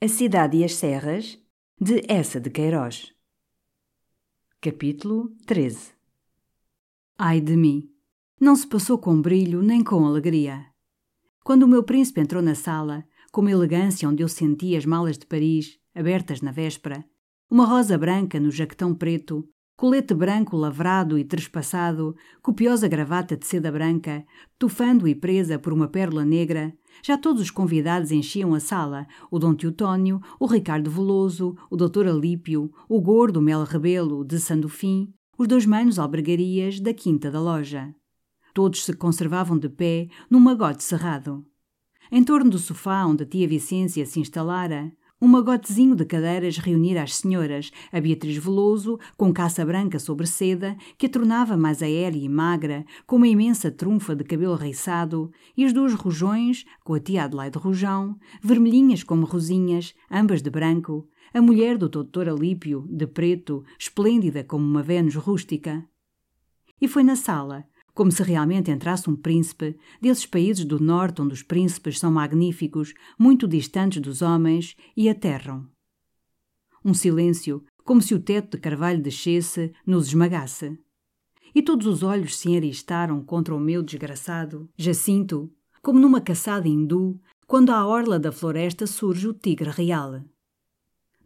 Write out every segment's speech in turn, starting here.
A Cidade e as Serras, de Essa de Queiroz. Capítulo 13 Ai de mim! Não se passou com brilho nem com alegria. Quando o meu príncipe entrou na sala, com uma elegância onde eu senti as malas de Paris, abertas na véspera, uma rosa branca no jaquetão preto, colete branco lavrado e trespassado, copiosa gravata de seda branca, tufando e presa por uma pérola negra, já todos os convidados enchiam a sala, o Dom Teotónio, o Ricardo Veloso, o Doutor Alípio, o gordo Mel Rebelo, de Sandofim, os dois manos albergarias da quinta da loja. Todos se conservavam de pé, num magote cerrado. Em torno do sofá onde a tia Vicência se instalara, um magotezinho de cadeiras reunir as senhoras, a Beatriz Veloso, com caça branca sobre seda, que a tornava mais aérea e magra, com uma imensa trunfa de cabelo reiçado, e as duas rojões, com a tia Adelaide Rojão, vermelhinhas como rosinhas, ambas de branco, a mulher do doutor Alípio, de preto, esplêndida como uma Vênus rústica. E foi na sala, como se realmente entrasse um príncipe, desses países do norte onde os príncipes são magníficos, muito distantes dos homens, e aterram. Um silêncio, como se o teto de carvalho descesse, nos esmagasse. E todos os olhos se enristaram contra o meu desgraçado Jacinto, como numa caçada hindu, quando à orla da floresta surge o tigre real.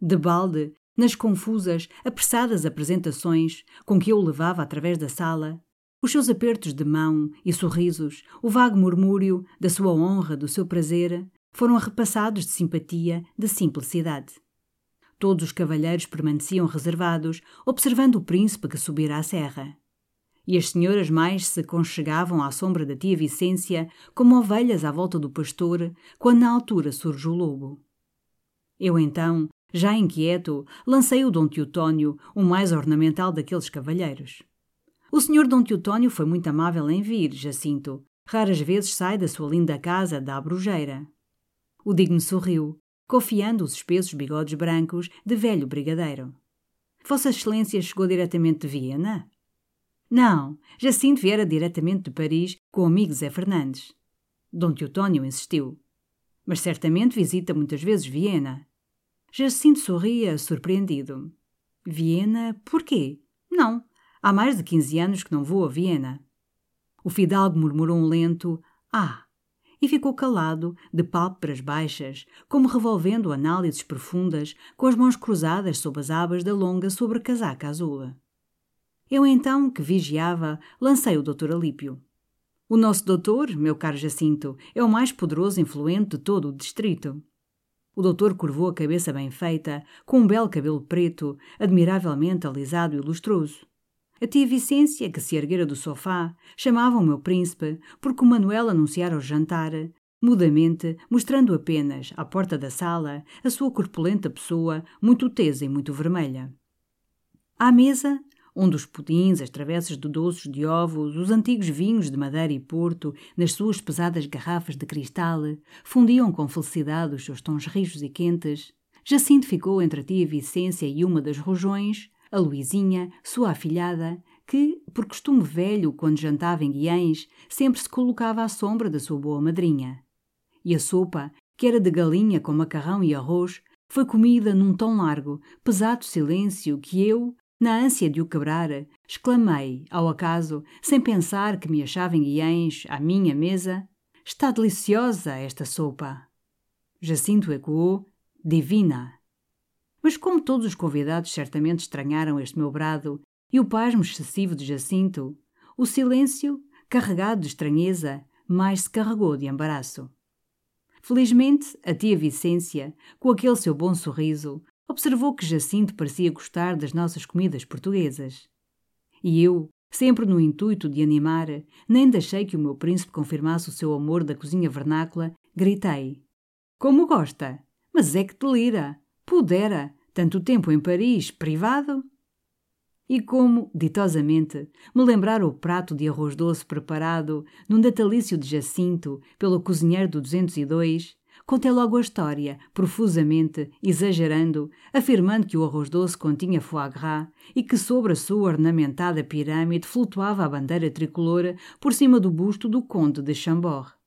De balde, nas confusas, apressadas apresentações com que eu o levava através da sala, os seus apertos de mão e sorrisos, o vago murmúrio da sua honra, do seu prazer, foram repassados de simpatia, de simplicidade. Todos os cavalheiros permaneciam reservados, observando o príncipe que subira a serra. E as senhoras mais se conchegavam à sombra da tia Vicência, como ovelhas à volta do pastor, quando na altura surge o lobo. Eu então, já inquieto, lancei o Dom Teotónio, o mais ornamental daqueles cavalheiros. O senhor Dom Teotónio foi muito amável em vir, Jacinto. Raras vezes sai da sua linda casa da Abrujeira. O digno sorriu, confiando os espessos bigodes brancos de velho brigadeiro. Vossa Excelência chegou diretamente de Viena? Não, Jacinto viera diretamente de Paris com o amigo Zé Fernandes. Dom Teotónio insistiu. Mas certamente visita muitas vezes Viena. Jacinto sorria, surpreendido. Viena, por quê? Não, Há mais de quinze anos que não vou a Viena. O fidalgo murmurou um lento Ah! e ficou calado, de pálpebras baixas, como revolvendo análises profundas, com as mãos cruzadas sob as abas da longa sobrecasaca azul. Eu então, que vigiava, lancei o doutor Alípio. O nosso doutor, meu caro Jacinto, é o mais poderoso influente de todo o distrito. O doutor curvou a cabeça bem feita, com um belo cabelo preto, admiravelmente alisado e lustroso. A tia Vicência, que se erguera do sofá, chamava o meu príncipe, porque o Manuel anunciara o jantar, mudamente, mostrando apenas, à porta da sala, a sua corpulenta pessoa, muito tesa e muito vermelha. À mesa, onde os pudins, as travessas de doces de ovos, os antigos vinhos de madeira e porto, nas suas pesadas garrafas de cristal, fundiam com felicidade os seus tons rijos e quentes, Jacinto ficou entre a tia Vicência e uma das rojões, a Luizinha, sua afilhada, que, por costume velho, quando jantava em Guiães, sempre se colocava à sombra da sua boa madrinha. E a sopa, que era de galinha com macarrão e arroz, foi comida num tão largo, pesado silêncio que eu, na ânsia de o quebrar, exclamei, ao acaso, sem pensar que me achava em Guiães, à minha mesa, Está deliciosa esta sopa. Jacinto ecoou, divina. Mas como todos os convidados certamente estranharam este meu brado e o pasmo excessivo de Jacinto, o silêncio, carregado de estranheza, mais se carregou de embaraço. Felizmente, a tia Vicência, com aquele seu bom sorriso, observou que Jacinto parecia gostar das nossas comidas portuguesas. E eu, sempre no intuito de animar, nem deixei que o meu príncipe confirmasse o seu amor da cozinha vernácula, gritei: Como gosta! Mas é que delira! Pudera! Tanto tempo em Paris, privado? E como, ditosamente, me lembrar o prato de arroz doce preparado num natalício de Jacinto pelo cozinheiro do 202, contei logo a história, profusamente, exagerando, afirmando que o arroz doce continha foie gras e que sobre a sua ornamentada pirâmide flutuava a bandeira tricolor por cima do busto do conde de Chambord.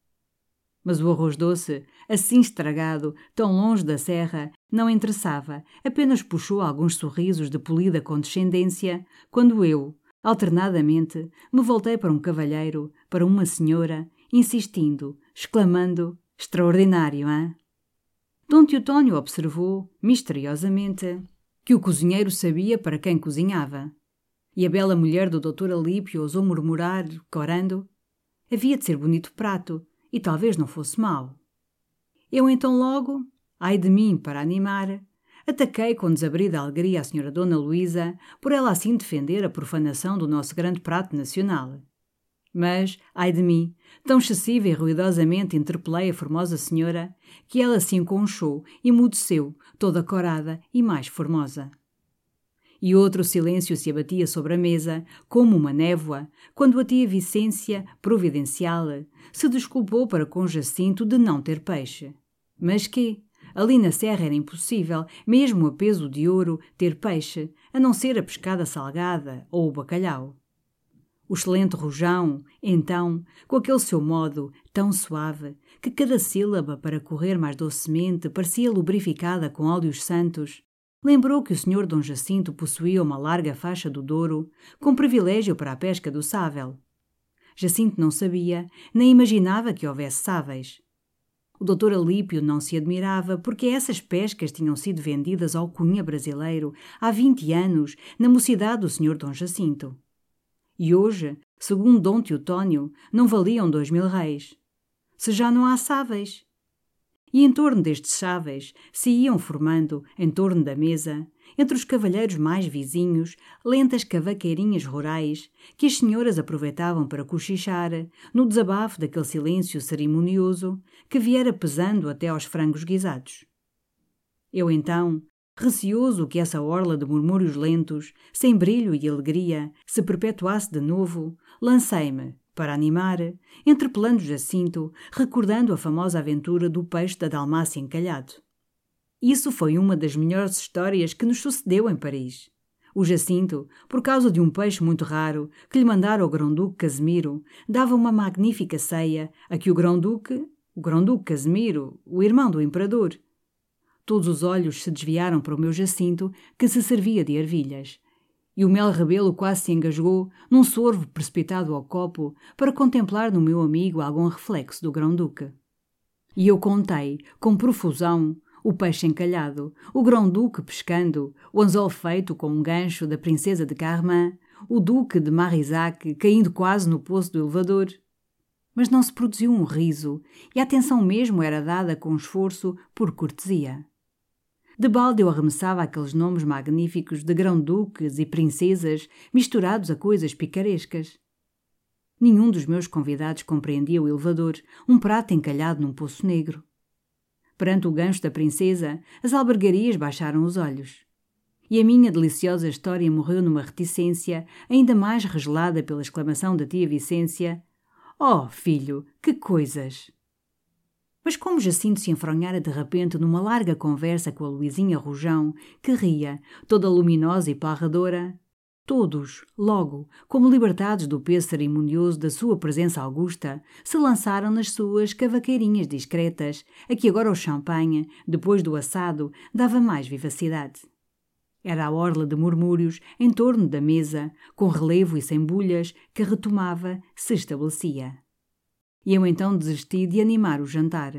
Mas o arroz doce, assim estragado, tão longe da serra, não interessava, apenas puxou alguns sorrisos de polida condescendência, quando eu, alternadamente, me voltei para um cavalheiro, para uma senhora, insistindo, exclamando: Extraordinário, hein? Dom Teotónio observou, misteriosamente, que o cozinheiro sabia para quem cozinhava. E a bela mulher do doutor Alípio ousou murmurar, corando: Havia de ser bonito prato, e talvez não fosse mau. Eu então logo, ai de mim para animar, ataquei com desabrida alegria a senhora Dona Luísa por ela assim defender a profanação do nosso grande prato nacional. Mas, ai de mim, tão excessiva e ruidosamente interpelei a formosa senhora que ela se enconchou e mudeceu, toda corada e mais formosa e outro silêncio se abatia sobre a mesa, como uma névoa, quando a tia Vicência, providencial, se desculpou para com Jacinto de não ter peixe. Mas que? Ali na serra era impossível, mesmo a peso de ouro, ter peixe, a não ser a pescada salgada ou o bacalhau. O excelente rojão, então, com aquele seu modo tão suave, que cada sílaba, para correr mais docemente, parecia lubrificada com óleos santos, lembrou que o senhor Dom Jacinto possuía uma larga faixa do Douro, com privilégio para a pesca do sável. Jacinto não sabia, nem imaginava que houvesse sáveis. O doutor Alípio não se admirava porque essas pescas tinham sido vendidas ao cunha brasileiro há vinte anos na mocidade do senhor Dom Jacinto. E hoje, segundo Dom Teotónio, não valiam dois mil reis. Se já não há sáveis, e em torno destes cháveis se iam formando, em torno da mesa, entre os cavalheiros mais vizinhos, lentas cavaqueirinhas rurais que as senhoras aproveitavam para cochichar, no desabafo daquele silêncio cerimonioso que viera pesando até aos frangos guisados. Eu então, receoso que essa orla de murmúrios lentos, sem brilho e alegria, se perpetuasse de novo, lancei-me, para animar, entrepelando Jacinto, recordando a famosa aventura do peixe da Dalmácia encalhado. Isso foi uma das melhores histórias que nos sucedeu em Paris. O Jacinto, por causa de um peixe muito raro que lhe mandara o Grão-Duque Casimiro, dava uma magnífica ceia a que o Grão-Duque, o Grão-Duque Casimiro, o irmão do imperador. Todos os olhos se desviaram para o meu Jacinto, que se servia de ervilhas, e o mel rebelo quase se engasgou num sorvo precipitado ao copo para contemplar no meu amigo algum reflexo do grão-duque. E eu contei, com profusão, o peixe encalhado, o grão-duque pescando, o anzol feito com um gancho da princesa de Carmin, o duque de Marisac caindo quase no poço do elevador. Mas não se produziu um riso, e a atenção mesmo era dada com esforço por cortesia. De balde eu arremessava aqueles nomes magníficos de grão-duques e princesas misturados a coisas picarescas. Nenhum dos meus convidados compreendia o elevador, um prato encalhado num poço negro. Perante o gancho da princesa, as albergarias baixaram os olhos. E a minha deliciosa história morreu numa reticência ainda mais regelada pela exclamação da tia Vicência: Oh, filho, que coisas! Mas como Jacinto se enfronhara de repente numa larga conversa com a Luizinha Rojão, que ria, toda luminosa e parradora, todos, logo, como libertados do peso cerimonioso da sua presença augusta, se lançaram nas suas cavaqueirinhas discretas, a que agora o champanhe, depois do assado, dava mais vivacidade. Era a orla de murmúrios em torno da mesa, com relevo e sem bulhas, que retomava, se estabelecia e eu então desisti de animar o jantar.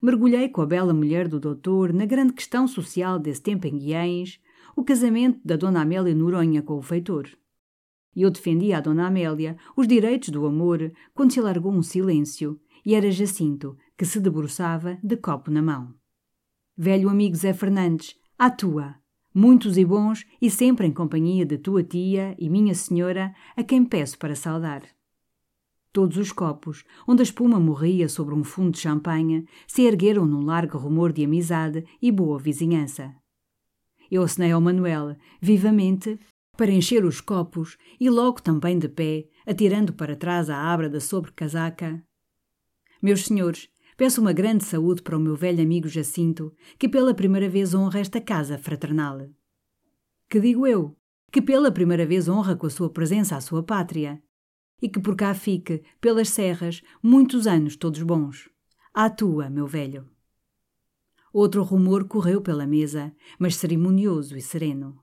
Mergulhei com a bela mulher do doutor na grande questão social desse tempo em Guiães, o casamento da Dona Amélia Noronha com o feitor. E eu defendia à Dona Amélia os direitos do amor quando se alargou um silêncio, e era Jacinto que se debruçava de copo na mão. Velho amigo Zé Fernandes, à tua! Muitos e bons, e sempre em companhia de tua tia e minha senhora, a quem peço para saudar. Todos os copos, onde a espuma morria sobre um fundo de champanhe, se ergueram num largo rumor de amizade e boa vizinhança. Eu acenei ao Manuel, vivamente, para encher os copos e logo também de pé, atirando para trás a abra da sobrecasaca. Meus senhores, peço uma grande saúde para o meu velho amigo Jacinto, que pela primeira vez honra esta casa fraternal. Que digo eu? Que pela primeira vez honra com a sua presença a sua pátria, e que por cá fique, pelas serras, muitos anos todos bons. À tua, meu velho. Outro rumor correu pela mesa, mas cerimonioso e sereno.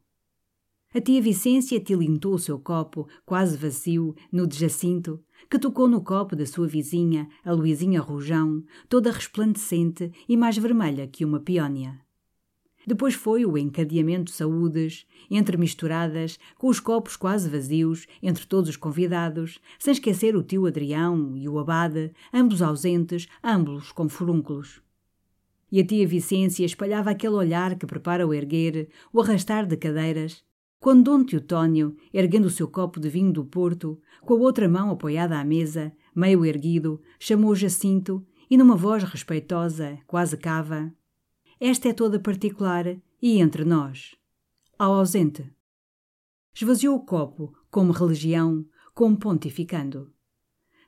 A tia Vicência tilintou o seu copo, quase vazio, no de Jacinto, que tocou no copo da sua vizinha, a Luizinha Rojão, toda resplandecente e mais vermelha que uma peónia. Depois foi o encadeamento de saúdes, entremisturadas, com os copos quase vazios, entre todos os convidados, sem esquecer o tio Adrião e o abade, ambos ausentes, ambos com furúnculos. E a tia Vicência espalhava aquele olhar que prepara o erguer, o arrastar de cadeiras, quando Dom Teotónio, erguendo o seu copo de vinho do Porto, com a outra mão apoiada à mesa, meio erguido, chamou Jacinto e, numa voz respeitosa, quase cava, esta é toda particular e entre nós. Ao ausente. Esvaziou o copo, como religião, como pontificando.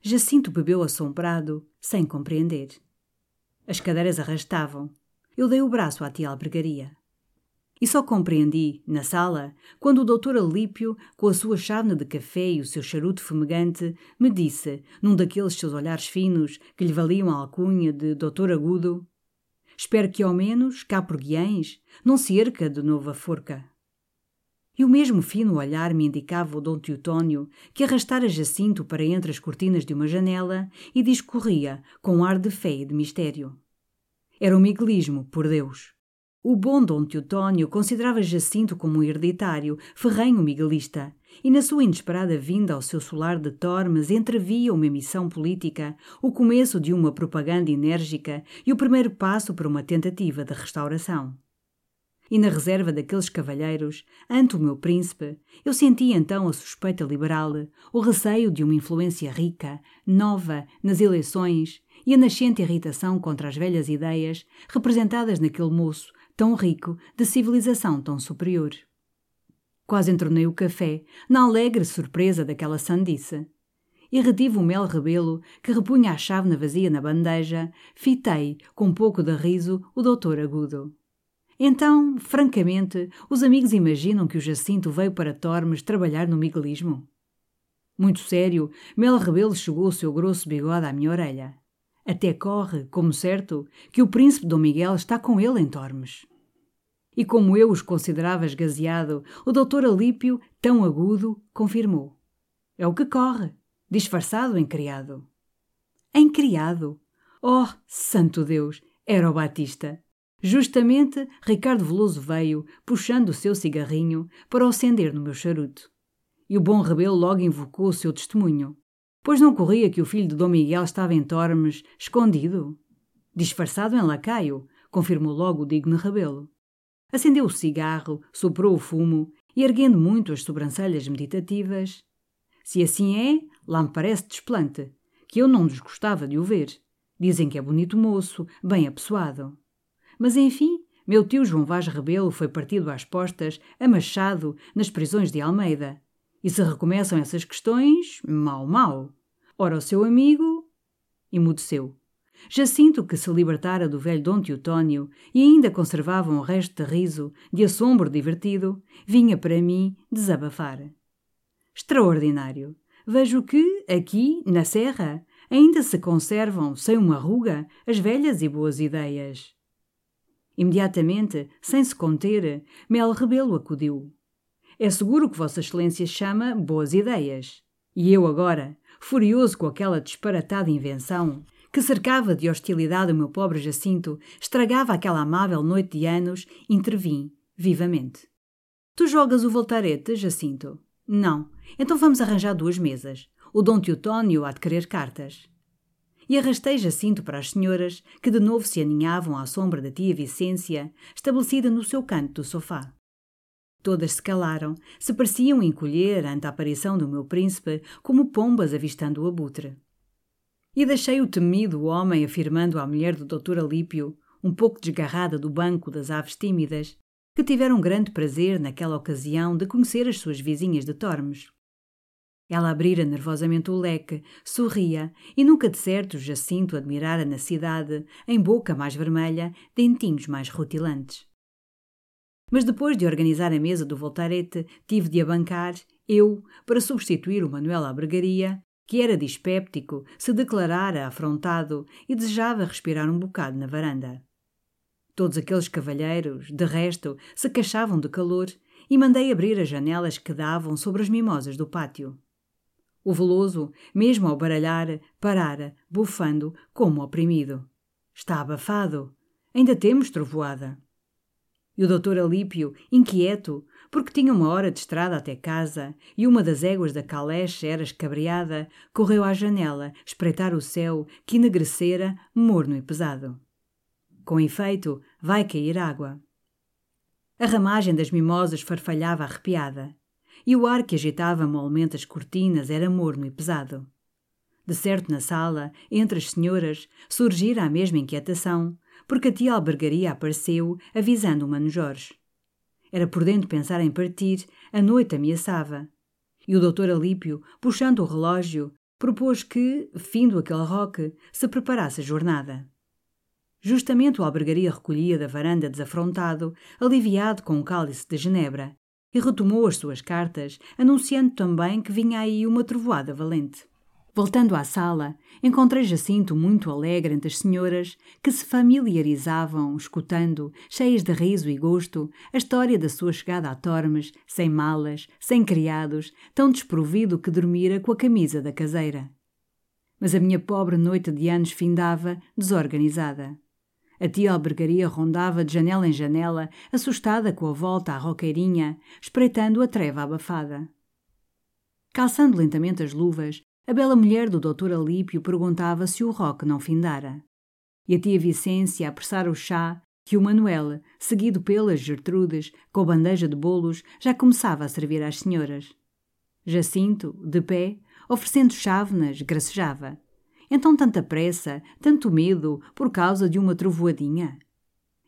Jacinto bebeu assombrado, sem compreender. As cadeiras arrastavam. Eu dei o braço à tia albergaria. E só compreendi, na sala, quando o doutor Alípio, com a sua chávena de café e o seu charuto fumegante, me disse, num daqueles seus olhares finos que lhe valiam a alcunha de doutor agudo, Espero que ao menos, cá por Guiães, não se erca de novo a forca. E o mesmo fino olhar me indicava o Dom Teotónio, que arrastara Jacinto para entre as cortinas de uma janela e discorria com um ar de fé e de mistério. Era um miguelismo, por Deus. O bom Dom Teotónio considerava Jacinto como um hereditário, ferrenho miguelista, e na sua inesperada vinda ao seu solar de Tormes entrevia uma missão política, o começo de uma propaganda enérgica e o primeiro passo para uma tentativa de restauração. E na reserva daqueles cavalheiros, ante o meu príncipe, eu sentia então a suspeita liberal, o receio de uma influência rica, nova, nas eleições, e a nascente irritação contra as velhas ideias representadas naquele moço tão rico, de civilização tão superior. Quase entornei o café, na alegre surpresa daquela sandice. E retive o mel rebelo que repunha a chave na vazia na bandeja, fitei, com um pouco de riso, o doutor agudo. Então, francamente, os amigos imaginam que o Jacinto veio para Tormes trabalhar no miguelismo? Muito sério, Mel Rebelo chegou o seu grosso bigode à minha orelha. Até corre, como certo, que o príncipe Dom Miguel está com ele em Tormes. E como eu os considerava esgazeado, o doutor Alípio, tão agudo, confirmou. É o que corre, disfarçado em criado. Em criado? Oh, santo Deus, era o Batista. Justamente, Ricardo Veloso veio, puxando o seu cigarrinho, para acender no meu charuto. E o bom rebelo logo invocou o seu testemunho. Pois não corria que o filho de Dom Miguel estava em Tormes, escondido? Disfarçado em lacaio, confirmou logo o digno rebelo. Acendeu o cigarro, soprou o fumo e, erguendo muito as sobrancelhas meditativas, se assim é, lá me parece desplante, que eu não desgostava de o ver. Dizem que é bonito moço, bem apessoado. Mas enfim, meu tio João Vaz Rebelo foi partido às postas, amachado, nas prisões de Almeida, e se recomeçam essas questões, mal, mal. Ora, o seu amigo. Emudeceu. Jacinto, que se libertara do velho Dom Teotónio e ainda conservava um resto de riso, de assombro divertido, vinha para mim desabafar. Extraordinário! Vejo que, aqui, na Serra, ainda se conservam, sem uma ruga, as velhas e boas ideias. Imediatamente, sem se conter, Mel Rebelo acudiu. É seguro que Vossa Excelência chama boas ideias. E eu agora, furioso com aquela disparatada invenção, que cercava de hostilidade o meu pobre Jacinto, estragava aquela amável noite de anos, intervim, vivamente. Tu jogas o voltarete, Jacinto? Não. Então vamos arranjar duas mesas. O Dom Teotónio há de querer cartas. E arrastei Jacinto para as senhoras, que de novo se aninhavam à sombra da tia Vicência, estabelecida no seu canto do sofá. Todas se calaram, se pareciam encolher ante a aparição do meu príncipe como pombas avistando o abutre. E deixei o temido homem afirmando à mulher do doutor Alípio, um pouco desgarrada do banco das aves tímidas, que tiveram grande prazer naquela ocasião de conhecer as suas vizinhas de Tormes. Ela abrira nervosamente o leque, sorria, e nunca de certo Jacinto admirara na cidade, em boca mais vermelha, dentinhos mais rutilantes. Mas depois de organizar a mesa do voltarete, tive de abancar, eu, para substituir o Manuel à bregaria, que era dispéptico, se declarara afrontado e desejava respirar um bocado na varanda. Todos aqueles cavalheiros, de resto, se queixavam de calor e mandei abrir as janelas que davam sobre as mimosas do pátio. O veloso, mesmo ao baralhar, parara, bufando, como oprimido. Está abafado. Ainda temos trovoada. E o doutor Alípio, inquieto, porque tinha uma hora de estrada até casa e uma das éguas da caleche era escabreada, correu à janela espreitar o céu que enegrecera, morno e pesado. Com efeito, vai cair água. A ramagem das mimosas farfalhava arrepiada, e o ar que agitava molmente as cortinas era morno e pesado. De certo, na sala, entre as senhoras, surgira a mesma inquietação, porque a tia albergaria apareceu, avisando o Mano Jorge. Era prudente pensar em partir, a noite ameaçava. E o doutor Alípio, puxando o relógio, propôs que, findo aquele roque, se preparasse a jornada. Justamente o albergaria recolhia da varanda desafrontado, aliviado com um cálice de genebra, e retomou as suas cartas, anunciando também que vinha aí uma trovoada valente. Voltando à sala, encontrei Jacinto muito alegre entre as senhoras, que se familiarizavam, escutando, cheias de riso e gosto, a história da sua chegada a Tormes, sem malas, sem criados, tão desprovido que dormira com a camisa da caseira. Mas a minha pobre noite de anos findava, desorganizada. A tia albergaria rondava de janela em janela, assustada com a volta à roqueirinha, espreitando a treva abafada. Calçando lentamente as luvas, a bela mulher do doutor Alípio perguntava se o roque não findara. E a tia Vicência apressara o chá que o Manuel, seguido pelas Gertrudes, com bandeja de bolos, já começava a servir às senhoras. Jacinto, de pé, oferecendo chávenas, gracejava. Então tanta pressa, tanto medo, por causa de uma trovoadinha?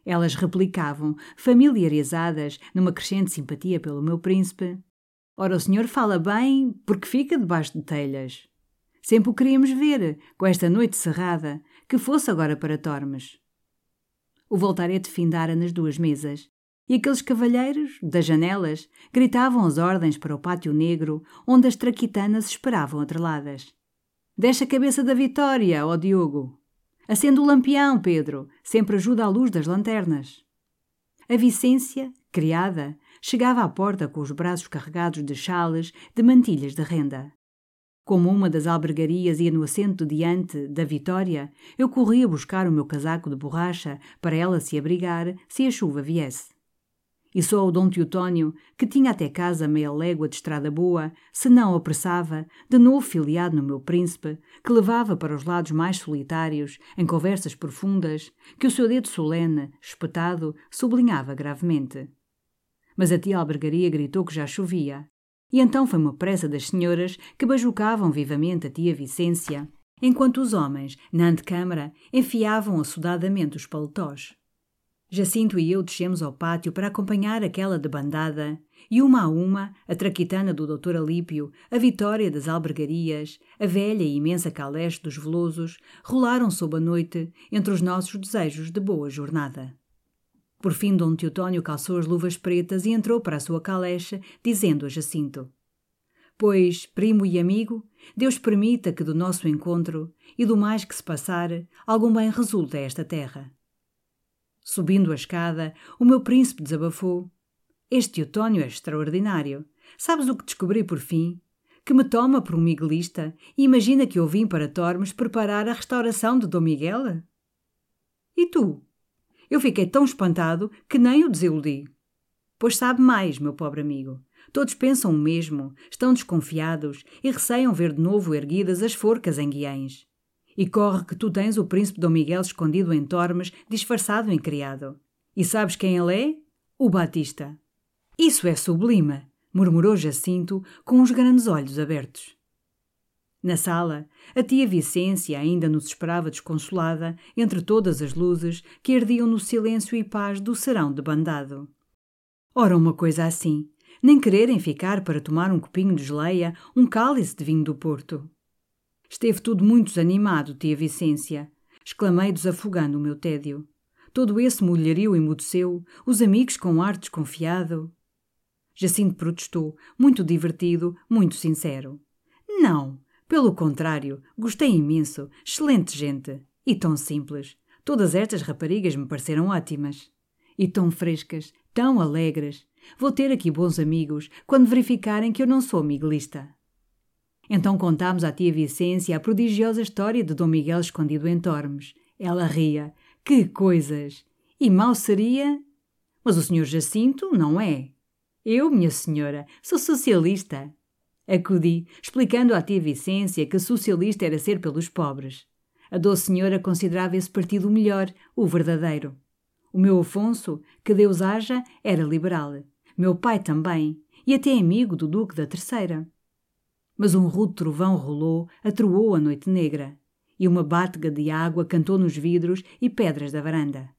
Elas replicavam, familiarizadas, numa crescente simpatia pelo meu príncipe. Ora, o senhor fala bem porque fica debaixo de telhas. Sempre o queríamos ver, com esta noite cerrada, que fosse agora para Tormes. O voltarete findara nas duas mesas, e aqueles cavalheiros, das janelas, gritavam as ordens para o pátio negro, onde as traquitanas esperavam atreladas. Deixa a cabeça da vitória, ó Diogo! Acende o lampião, Pedro, sempre ajuda à luz das lanternas. A Vicência, criada, chegava à porta com os braços carregados de chales, de mantilhas de renda. Como uma das albergarias ia no assento diante da Vitória, eu corria buscar o meu casaco de borracha para ela se abrigar se a chuva viesse. E só o Dom Teotónio, que tinha até casa meia légua de estrada boa, se não apressava, de novo filiado no meu príncipe, que levava para os lados mais solitários, em conversas profundas, que o seu dedo solene, espetado, sublinhava gravemente mas a tia albergaria gritou que já chovia. E então foi uma pressa das senhoras que bajucavam vivamente a tia Vicência, enquanto os homens, na antecâmara, enfiavam assodadamente os paletós. Jacinto e eu descemos ao pátio para acompanhar aquela debandada, e uma a uma, a traquitana do doutor Alípio, a vitória das albergarias, a velha e imensa caleche dos velosos, rolaram sob a noite entre os nossos desejos de boa jornada. Por fim, Dom Teotónio calçou as luvas pretas e entrou para a sua calecha, dizendo a Jacinto: Pois, primo e amigo, Deus permita que do nosso encontro e do mais que se passar, algum bem resulte a esta terra. Subindo a escada, o meu príncipe desabafou. Este Teotónio é extraordinário. Sabes o que descobri por fim? Que me toma por um miguelista e imagina que eu vim para Tormes preparar a restauração de Dom Miguel? E tu? Eu fiquei tão espantado que nem o desiludi. Pois sabe mais, meu pobre amigo. Todos pensam o mesmo, estão desconfiados e receiam ver de novo erguidas as forcas em Guiães. E corre que tu tens o príncipe Dom Miguel escondido em Tormes, disfarçado em criado. E sabes quem ele é? O Batista. Isso é sublime, murmurou Jacinto com os grandes olhos abertos. Na sala, a tia Vicência ainda nos esperava desconsolada entre todas as luzes que ardiam no silêncio e paz do serão de bandado. Ora, uma coisa assim, nem quererem ficar para tomar um copinho de geleia, um cálice de vinho do Porto. Esteve tudo muito desanimado, tia Vicência, exclamei desafogando o meu tédio. Todo esse mulherio emudeceu, os amigos com ar desconfiado. Jacinto protestou, muito divertido, muito sincero. Não, Pelo contrário, gostei imenso, excelente gente. E tão simples. Todas estas raparigas me pareceram ótimas. E tão frescas, tão alegres. Vou ter aqui bons amigos quando verificarem que eu não sou miguelista. Então contámos à tia Vicência a prodigiosa história de Dom Miguel escondido em Tormes. Ela ria. Que coisas! E mal seria. Mas o senhor Jacinto não é. Eu, minha senhora, sou socialista. Acudi, explicando à tia Vicência que socialista era ser pelos pobres. A doce senhora considerava esse partido o melhor, o verdadeiro. O meu Afonso, que Deus haja, era liberal. Meu pai também, e até amigo do Duque da Terceira. Mas um rude trovão rolou, atroou a noite negra, e uma bátega de água cantou nos vidros e pedras da varanda.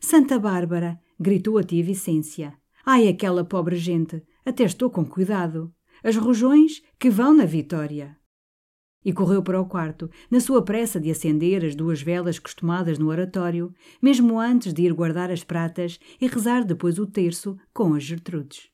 Santa Bárbara! gritou a tia Vicência. Ai, aquela pobre gente! Até estou com cuidado. As rojões que vão na vitória e correu para o quarto, na sua pressa de acender as duas velas costumadas no oratório, mesmo antes de ir guardar as pratas e rezar depois o terço com as Gertrudes.